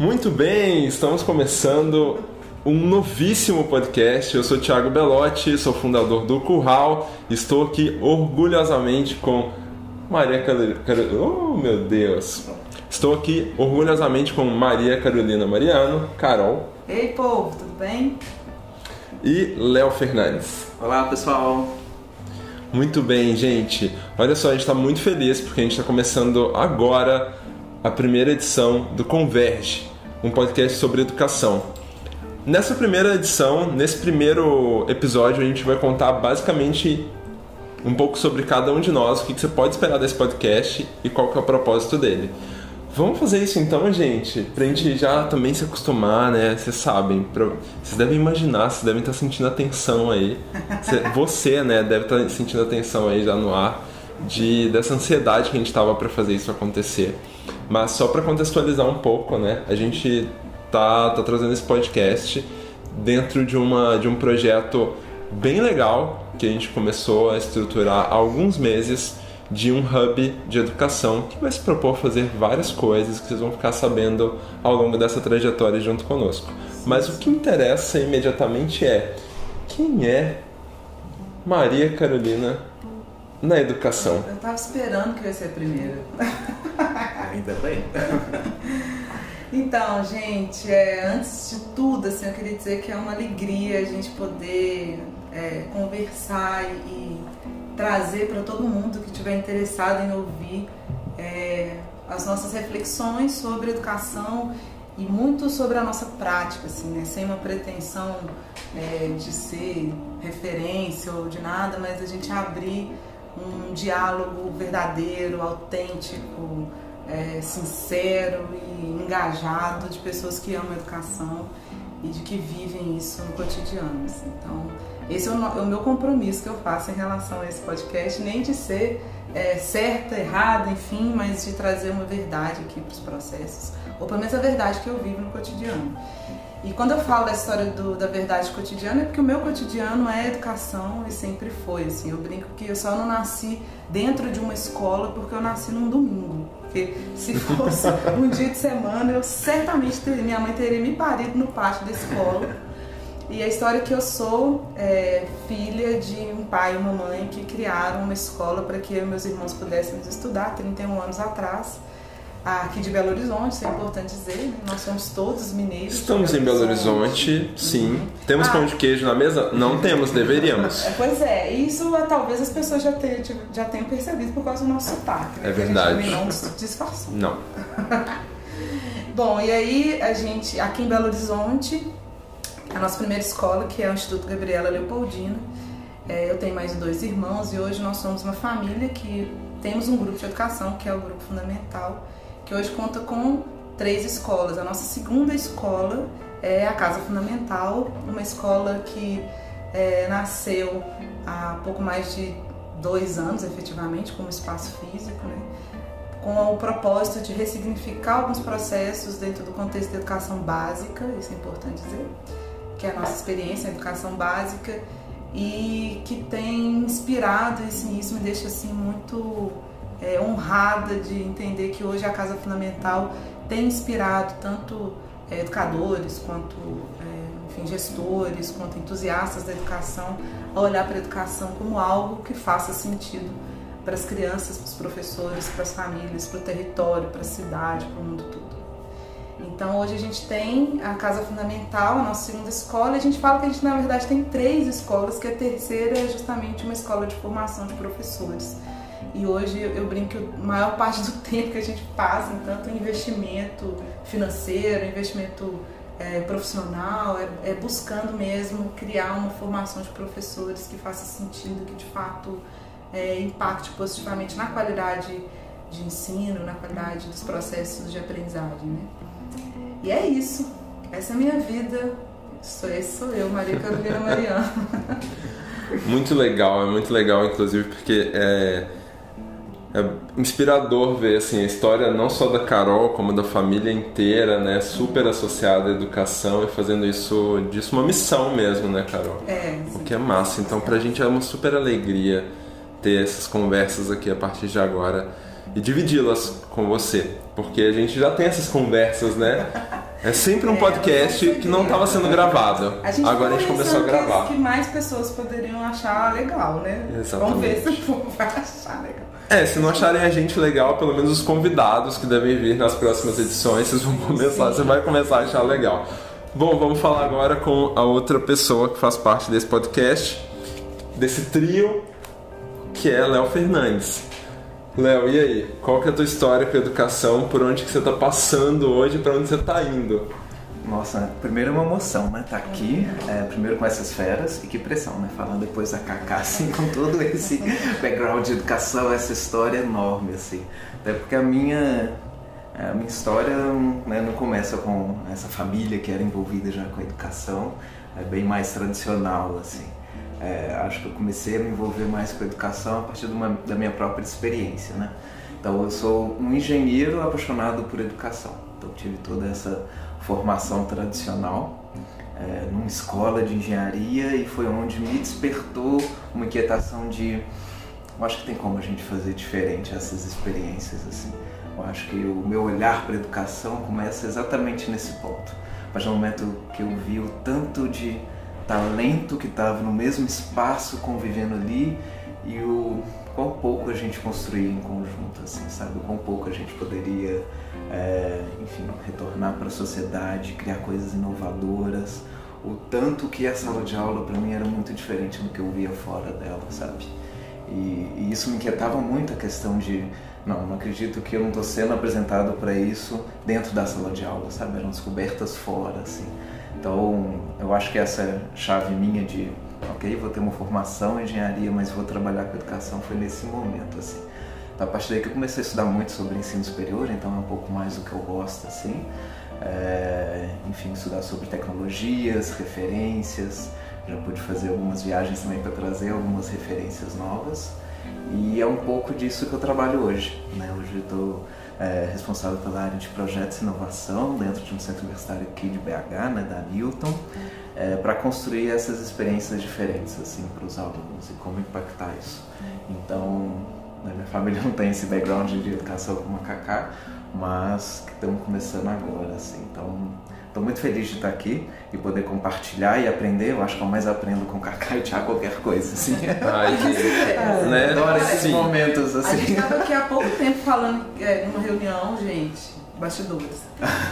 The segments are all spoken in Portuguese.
Muito bem, estamos começando um novíssimo podcast. Eu sou Thiago Belotti, sou fundador do Curral. Estou aqui orgulhosamente com Maria Carolina. Oh, meu Deus! Estou aqui orgulhosamente com Maria Carolina Mariano, Carol. Ei, povo, tudo bem? E Léo Fernandes. Olá, pessoal. Muito bem, gente. Olha só, a gente está muito feliz porque a gente está começando agora a primeira edição do Converge, um podcast sobre educação. Nessa primeira edição, nesse primeiro episódio, a gente vai contar basicamente um pouco sobre cada um de nós, o que você pode esperar desse podcast e qual que é o propósito dele. Vamos fazer isso então, gente, pra gente já também se acostumar, né? Vocês sabem, vocês devem imaginar, vocês devem estar sentindo a tensão aí. Você, né, deve estar sentindo a tensão aí já no ar de dessa ansiedade que a gente tava para fazer isso acontecer. Mas só para contextualizar um pouco, né? A gente tá, tá trazendo esse podcast dentro de, uma, de um projeto bem legal que a gente começou a estruturar há alguns meses de um hub de educação que vai se propor fazer várias coisas que vocês vão ficar sabendo ao longo dessa trajetória junto conosco. Mas o que interessa imediatamente é quem é Maria Carolina na educação. Eu estava esperando que eu ia ser a primeira. Ainda bem. Então, gente, é, antes de tudo, assim, eu queria dizer que é uma alegria a gente poder é, conversar e trazer para todo mundo que estiver interessado em ouvir é, as nossas reflexões sobre educação e muito sobre a nossa prática, assim, né? sem uma pretensão é, de ser referência ou de nada, mas a gente abrir um diálogo verdadeiro, autêntico, é, sincero e engajado de pessoas que amam a educação e de que vivem isso no cotidiano. Assim. Então, esse é o, é o, meu compromisso que eu faço em relação a esse podcast, nem de ser é, certa, errada, enfim, mas de trazer uma verdade aqui para os processos, ou pelo menos a verdade que eu vivo no cotidiano. E quando eu falo da história do, da verdade cotidiana, é porque o meu cotidiano é educação e sempre foi. Assim, eu brinco que eu só não nasci dentro de uma escola porque eu nasci num domingo. Porque se fosse um dia de semana, eu certamente teria, minha mãe teria me parido no pátio da escola. E a história é que eu sou é, filha de um pai e uma mãe que criaram uma escola para que eu meus irmãos pudéssemos estudar 31 anos atrás aqui de Belo Horizonte, isso é importante dizer, né? nós somos todos mineiros. Estamos Belo em Belo Horizonte, Horizonte sim. Uhum. Temos ah. pão de queijo na mesa? Não temos, deveríamos. É, pois é, isso talvez as pessoas já tenham, já tenham percebido por causa do nosso sotaque. Né? É verdade. não disfarçou. Não. Bom, e aí a gente, aqui em Belo Horizonte, a nossa primeira escola, que é o Instituto Gabriela Leopoldina, é, eu tenho mais dois irmãos e hoje nós somos uma família que temos um grupo de educação, que é o Grupo Fundamental, que hoje conta com três escolas. A nossa segunda escola é a Casa Fundamental, uma escola que é, nasceu há pouco mais de dois anos, efetivamente, como espaço físico, né? com o propósito de ressignificar alguns processos dentro do contexto da educação básica, isso é importante dizer, que é a nossa experiência em educação básica e que tem inspirado, assim, isso me deixa assim muito é, honrada de entender que hoje a Casa Fundamental tem inspirado tanto é, educadores quanto é, enfim, gestores, quanto entusiastas da educação a olhar para a educação como algo que faça sentido para as crianças, para os professores, para as famílias, para o território, para a cidade, para o mundo todo. Então hoje a gente tem a Casa Fundamental, a nossa segunda escola, e a gente fala que a gente na verdade tem três escolas, que a terceira é justamente uma escola de formação de professores. E hoje eu brinco que a maior parte do tempo que a gente passa em tanto investimento financeiro, investimento é, profissional, é, é, buscando mesmo criar uma formação de professores que faça sentido, que de fato é, impacte positivamente na qualidade de ensino, na qualidade dos processos de aprendizagem. Né? E é isso. Essa é a minha vida. Sou, esse sou eu, Maria Carolina Mariana. muito legal, é muito legal, inclusive, porque é é inspirador ver assim a história não só da Carol como da família inteira, né, super associada à educação e fazendo isso disso uma missão mesmo, né, Carol? É. O que é massa. Então, pra gente é uma super alegria ter essas conversas aqui a partir de agora e dividi-las com você, porque a gente já tem essas conversas, né? É sempre um É, podcast não que não estava sendo gravado. A gente Agora a gente começou a pensando gravar. Que, que mais pessoas poderiam achar legal, né? Exatamente. Vamos ver se o povo vai achar legal. É, se não acharem a gente legal, pelo menos os convidados que devem vir nas próximas edições, vocês vão começar, você vai começar a achar legal. Bom, vamos falar agora com a outra pessoa que faz parte desse podcast, desse trio, que é Léo Fernandes. Léo, e aí? Qual que é a tua história com a educação? Por onde que você está passando hoje? Para onde você está indo? Nossa, primeiro é uma emoção, né? Tá aqui, é, primeiro com essas feras, e que pressão, né? Falando depois da Kaká, assim, com todo esse background de educação, essa história enorme, assim. Até porque a minha, a minha história né, não começa com essa família que era envolvida já com a educação, é bem mais tradicional, assim. É, acho que eu comecei a me envolver mais com a educação a partir de uma, da minha própria experiência, né? Então eu sou um engenheiro apaixonado por educação. Então tive toda essa formação tradicional é, numa escola de engenharia e foi onde me despertou uma inquietação de eu acho que tem como a gente fazer diferente essas experiências assim. Eu acho que o meu olhar para a educação começa exatamente nesse ponto. Partir do momento que eu vi o tanto de talento que estava no mesmo espaço convivendo ali e o pouco a gente construía em conjunto, assim, sabe? O quão pouco a gente poderia, é, enfim, retornar para a sociedade, criar coisas inovadoras. O tanto que a sala de aula para mim era muito diferente do que eu via fora dela, sabe? E, e isso me inquietava muito a questão de não, não acredito que eu não estou sendo apresentado para isso dentro da sala de aula, sabe? Eram descobertas fora, assim. Então, eu acho que essa chave minha de, ok, vou ter uma formação em engenharia, mas vou trabalhar com educação foi nesse momento, assim. A partir daí que eu comecei a estudar muito sobre ensino superior, então é um pouco mais do que eu gosto, assim. É, enfim, estudar sobre tecnologias, referências, já pude fazer algumas viagens também para trazer algumas referências novas. E é um pouco disso que eu trabalho hoje. Né? Hoje eu estou é, responsável pela área de projetos e inovação dentro de um centro universitário aqui de BH, né, da Newton, é, para construir essas experiências diferentes assim, para os alunos e como impactar isso. Então, né, minha família não tem esse background de educação como a Kaká, mas estamos começando agora. Assim, então, Estou muito feliz de estar aqui e poder compartilhar e aprender. Eu acho que eu mais aprendo com Kaká e Thiago qualquer coisa, assim. Ai, que... né? Adoro esses momentos, A gente assim. estava aqui há pouco tempo falando é, numa reunião, gente, bastidores.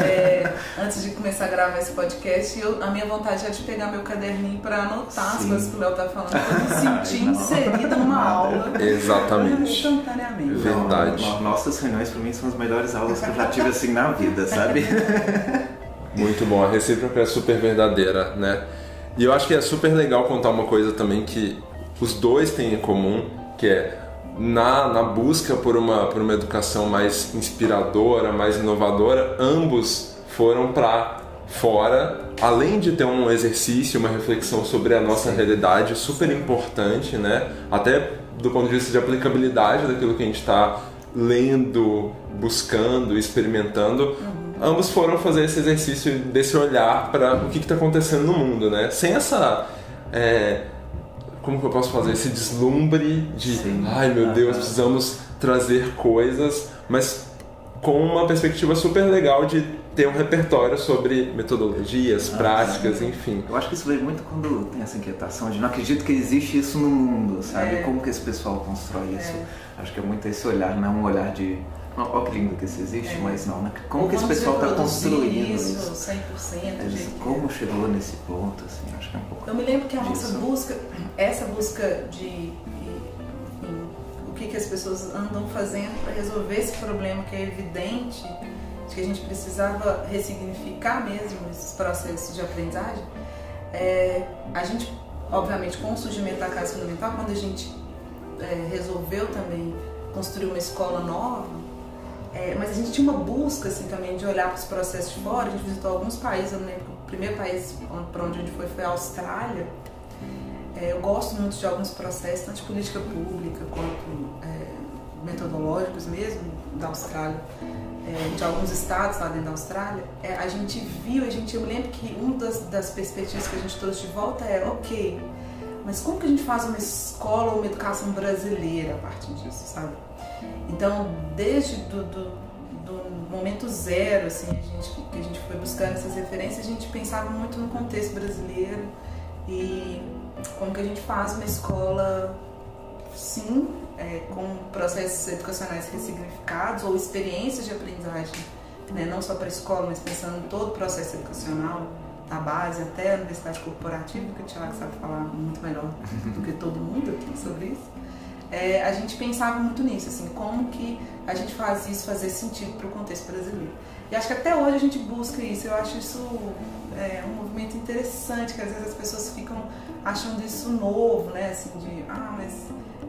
É, antes de começar a gravar esse podcast, eu, a minha vontade é de pegar meu caderninho para anotar as Sim. coisas que o Léo tá falando, para eu me sentir inserida numa aula. Exatamente. Instantaneamente. Verdade. Não, nossas reuniões para mim são as melhores aulas que eu já tive assim na vida, sabe? Muito bom, a recíproca é super verdadeira, né? E eu acho que é super legal contar uma coisa também que os dois têm em comum, que é na, na busca por uma, por uma educação mais inspiradora, mais inovadora, ambos foram para fora, além de ter um exercício, uma reflexão sobre a nossa realidade super importante, né? Até do ponto de vista de aplicabilidade daquilo que a gente está lendo, buscando, experimentando, ambos foram fazer esse exercício desse olhar para o que está acontecendo no mundo, né? Sem essa é, como que eu posso fazer esse deslumbre de Sim. ai meu Deus Aham. precisamos trazer coisas, mas com uma perspectiva super legal de ter um repertório sobre metodologias, Ah, práticas, enfim. Eu acho que isso veio muito quando tem essa inquietação de não acredito que existe isso no mundo, sabe? É. Como que esse pessoal constrói isso? Acho que é muito esse olhar, não um olhar de ó que lindo que isso existe, É. mas não, né? Como que esse pessoal está construindo isso? isso? 100%, Eles- gente. Como chegou nesse ponto, assim, acho que é um pouco. Eu me lembro que a nossa disso. busca, essa busca de, o que, que as pessoas andam fazendo para resolver esse problema que é evidente, de que a gente precisava ressignificar mesmo esses processos de aprendizagem, é, a gente, obviamente, com o surgimento da casa fundamental, quando a gente é, resolveu também construir uma escola nova, é, mas a gente tinha uma busca assim também de olhar para os processos de fora. A gente visitou alguns países. Eu me lembro o primeiro país para onde a gente foi foi a Austrália. É, eu gosto muito de alguns processos, tanto de política pública quanto é, metodológicos mesmo da Austrália, é, de alguns estados lá dentro da Austrália. É, a gente viu, a gente, eu lembro que uma das, das perspectivas que a gente trouxe de volta era, ok, mas como que a gente faz uma escola ou uma educação brasileira a partir disso, sabe? Então, desde do, do, do momento zero, assim, a gente, que a gente foi buscando essas referências, a gente pensava muito no contexto brasileiro e como que a gente faz uma escola, sim, é, com processos educacionais ressignificados ou experiências de aprendizagem, né, não só para a escola, mas pensando em todo o processo educacional, da base até a universidade corporativa, que o Tiago sabe falar muito melhor do que todo mundo aqui sobre isso. É, a gente pensava muito nisso, assim, como que a gente faz isso fazer sentido para o contexto brasileiro. E acho que até hoje a gente busca isso. Eu acho isso é, um movimento interessante, que às vezes as pessoas ficam achando isso novo, né? Assim, de, ah, mas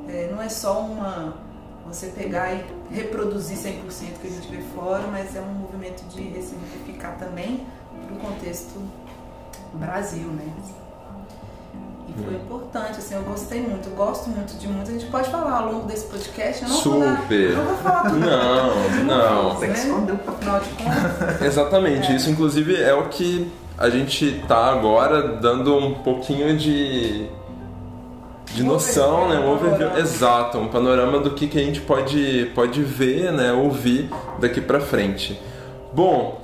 é, não é só uma você pegar e reproduzir 100% que a gente vê fora, mas é um movimento de ressignificar também para o contexto Brasil, né? E foi hum. importante, assim, eu gostei muito, eu gosto muito de muito. A gente pode falar ao longo desse podcast, eu não Super. vou dar, não vou falar tudo. Não, não. Né? Afinal de contas. Exatamente, É. isso inclusive é o que a gente tá agora dando um pouquinho de de Um noção, né, um overview, panorama. exato, um panorama do que, que a gente pode pode ver, né, ouvir daqui pra frente. Bom,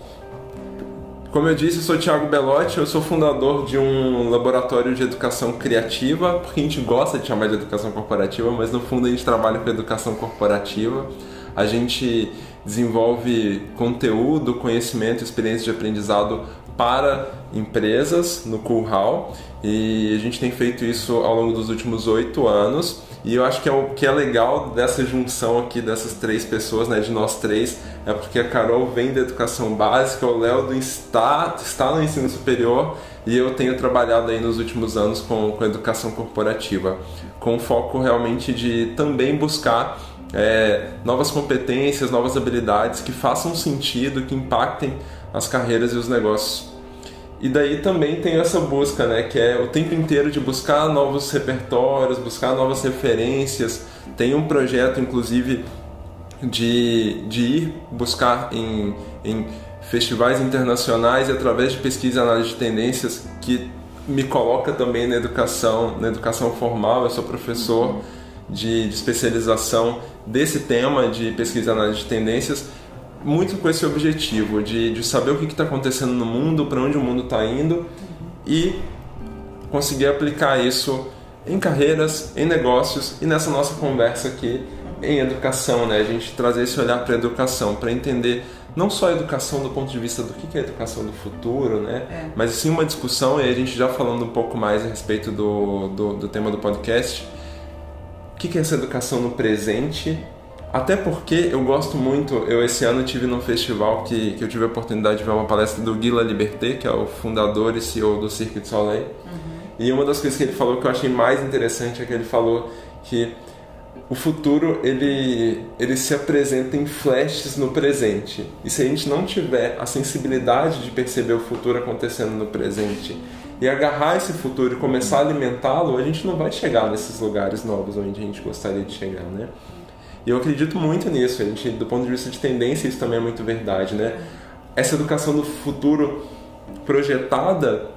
como eu disse, eu sou Thiago Belotti, eu sou fundador de um laboratório de educação criativa, porque a gente gosta de chamar de educação corporativa, mas no fundo a gente trabalha com educação corporativa. A gente desenvolve conteúdo, conhecimento, experiência de aprendizado para empresas no Cool Hall e a gente tem feito isso ao longo dos últimos oito anos e eu acho que é o que é legal dessa junção aqui dessas três pessoas, né, de nós três, é porque a Carol vem da educação básica, o Léo está, está no ensino superior e eu tenho trabalhado aí nos últimos anos com, com educação corporativa, com foco realmente de também buscar é, novas competências, novas habilidades que façam sentido, que impactem as carreiras e os negócios. E daí também tem essa busca, né, que é o tempo inteiro de buscar novos repertórios, buscar novas referências. Tem um projeto, inclusive, de, de ir buscar em, em festivais internacionais e através de pesquisa e análise de tendências que me coloca também na educação, na educação formal. Eu sou professor de, de especialização desse tema de pesquisa e análise de tendências, muito com esse objetivo de, de saber o que está acontecendo no mundo, para onde o mundo está indo e conseguir aplicar isso em carreiras, em negócios e nessa nossa conversa aqui em educação, né? A gente trazer esse olhar para a educação, para entender não só a educação do ponto de vista do que é a educação do futuro, né? É. Mas sim uma discussão, e a gente já falando um pouco mais a respeito do, do, do tema do podcast, o que é essa educação no presente? Até porque eu gosto muito, eu esse ano tive num festival que, que eu tive a oportunidade de ver uma palestra do Guila Liberté, que é o fundador e CEO do Cirque du Soleil. E uma das coisas que ele falou que eu achei mais interessante é que ele falou que o futuro ele, ele se apresenta em flashes no presente. E se a gente não tiver a sensibilidade de perceber o futuro acontecendo no presente e agarrar esse futuro e começar a alimentá-lo, a gente não vai chegar nesses lugares novos onde a gente gostaria de chegar, né? E eu acredito muito nisso. A gente, do ponto de vista de tendência, isso também é muito verdade, né? Essa educação do futuro projetada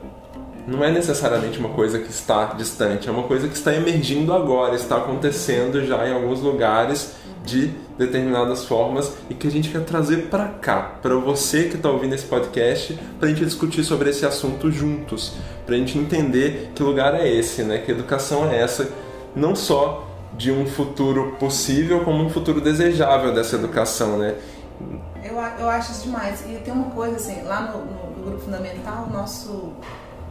não é necessariamente uma coisa que está distante, é uma coisa que está emergindo agora, está acontecendo já em alguns lugares de determinadas formas e que a gente quer trazer para cá, para você que está ouvindo esse podcast, para a gente discutir sobre esse assunto juntos, para a gente entender que lugar é esse, né? Que educação é essa, não só de um futuro possível, como um futuro desejável dessa educação, né? Eu, eu acho isso demais. E tem uma coisa assim, lá no, no- no grupo fundamental, o nosso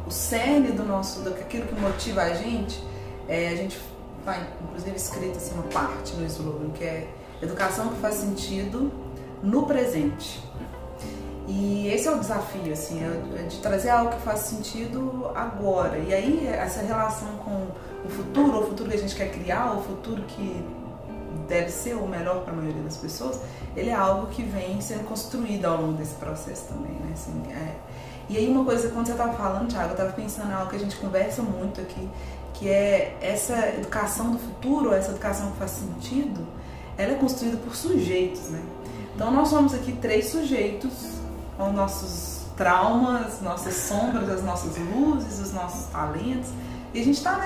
o cerne do nosso, daquilo que motiva a gente, é, a gente vai, inclusive, escrito assim uma parte no slogan, que é educação que faz sentido no presente. E esse é o desafio, assim, é de trazer algo que faz sentido agora. E aí, essa relação com o futuro, o futuro que a gente quer criar, o futuro que deve ser o melhor para a maioria das pessoas, ele é algo que vem sendo construído ao longo desse processo também, né? Assim, é. E aí uma coisa, quando você estava falando, Thiago, eu estava pensando em algo que a gente conversa muito aqui, que é essa educação do futuro, essa educação que faz sentido, ela é construída por sujeitos, né? Então nós somos aqui três sujeitos, com nossos traumas, nossas sombras, as nossas luzes, os nossos talentos, e a gente está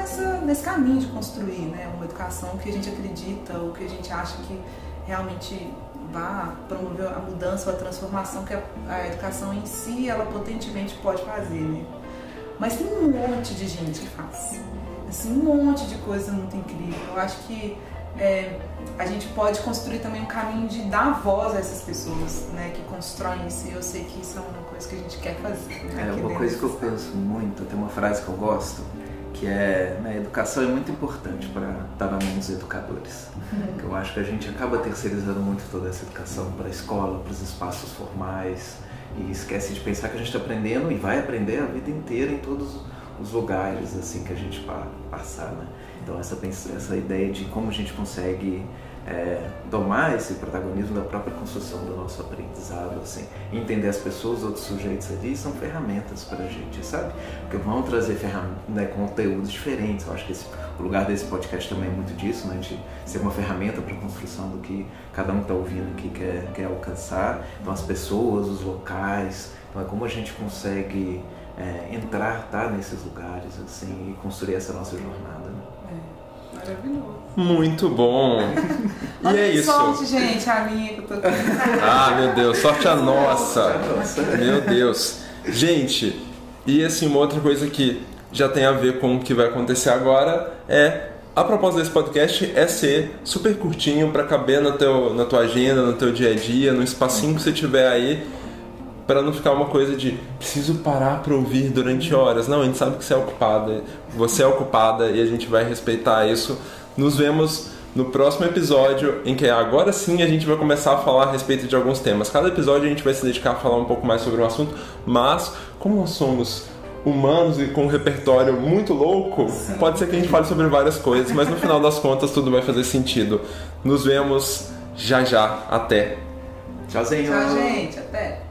nesse caminho de construir né, uma educação que a gente acredita, ou que a gente acha que realmente vá promover a mudança a transformação que a, a educação em si ela potentemente pode fazer, né? Mas tem um monte de gente que faz, assim, um monte de coisa muito incrível. Eu acho que é, a gente pode construir também um caminho de dar voz a essas pessoas, né, que constroem isso. E eu sei que isso é uma coisa que a gente quer fazer. Né, é uma coisa que eu penso muito. Tem uma frase que eu gosto que é né, educação é muito importante para estar na mão dos educadores. Uhum. Eu acho que a gente acaba terceirizando muito toda essa educação para a escola, para os espaços formais e esquece de pensar que a gente está aprendendo e vai aprender a vida inteira em todos os lugares assim que a gente passar, né? Então essa essa ideia de como a gente consegue é, domar esse protagonismo da própria construção do nosso aprendizado, assim, entender as pessoas, outros sujeitos ali, são ferramentas para a gente, sabe? Porque vão trazer né, conteúdos diferentes. Eu acho que esse, o lugar desse podcast também é muito disso, né? De ser uma ferramenta para a construção do que cada um está ouvindo aqui quer, quer alcançar. Então, as pessoas, os locais, então é como a gente consegue é, entrar, tá, nesses lugares, assim, e construir essa nossa jornada. Né? É, maravilhoso. Muito bom. e é isso. Sorte, gente, amigo. Tô... ah, meu Deus, sorte a nossa. Meu Deus. Gente, e assim, uma outra coisa que já tem a ver com o que vai acontecer agora é a proposta desse podcast é ser super curtinho para caber no teu, na tua agenda, no teu dia a dia, no espacinho que você tiver aí, para não ficar uma coisa de preciso parar para ouvir durante horas. Não, a gente sabe que você é ocupada, você é ocupada e a gente vai respeitar isso nos vemos no próximo episódio, em que agora sim a gente vai começar a falar a respeito de alguns temas. Cada episódio a gente vai se dedicar a falar um pouco mais sobre um assunto, mas como nós somos humanos e com um repertório muito louco, sim. pode ser que a gente fale sobre várias coisas, mas no final das contas tudo vai fazer sentido. Nos vemos já já. Até. Tchauzinho. Tchau, gente. Até.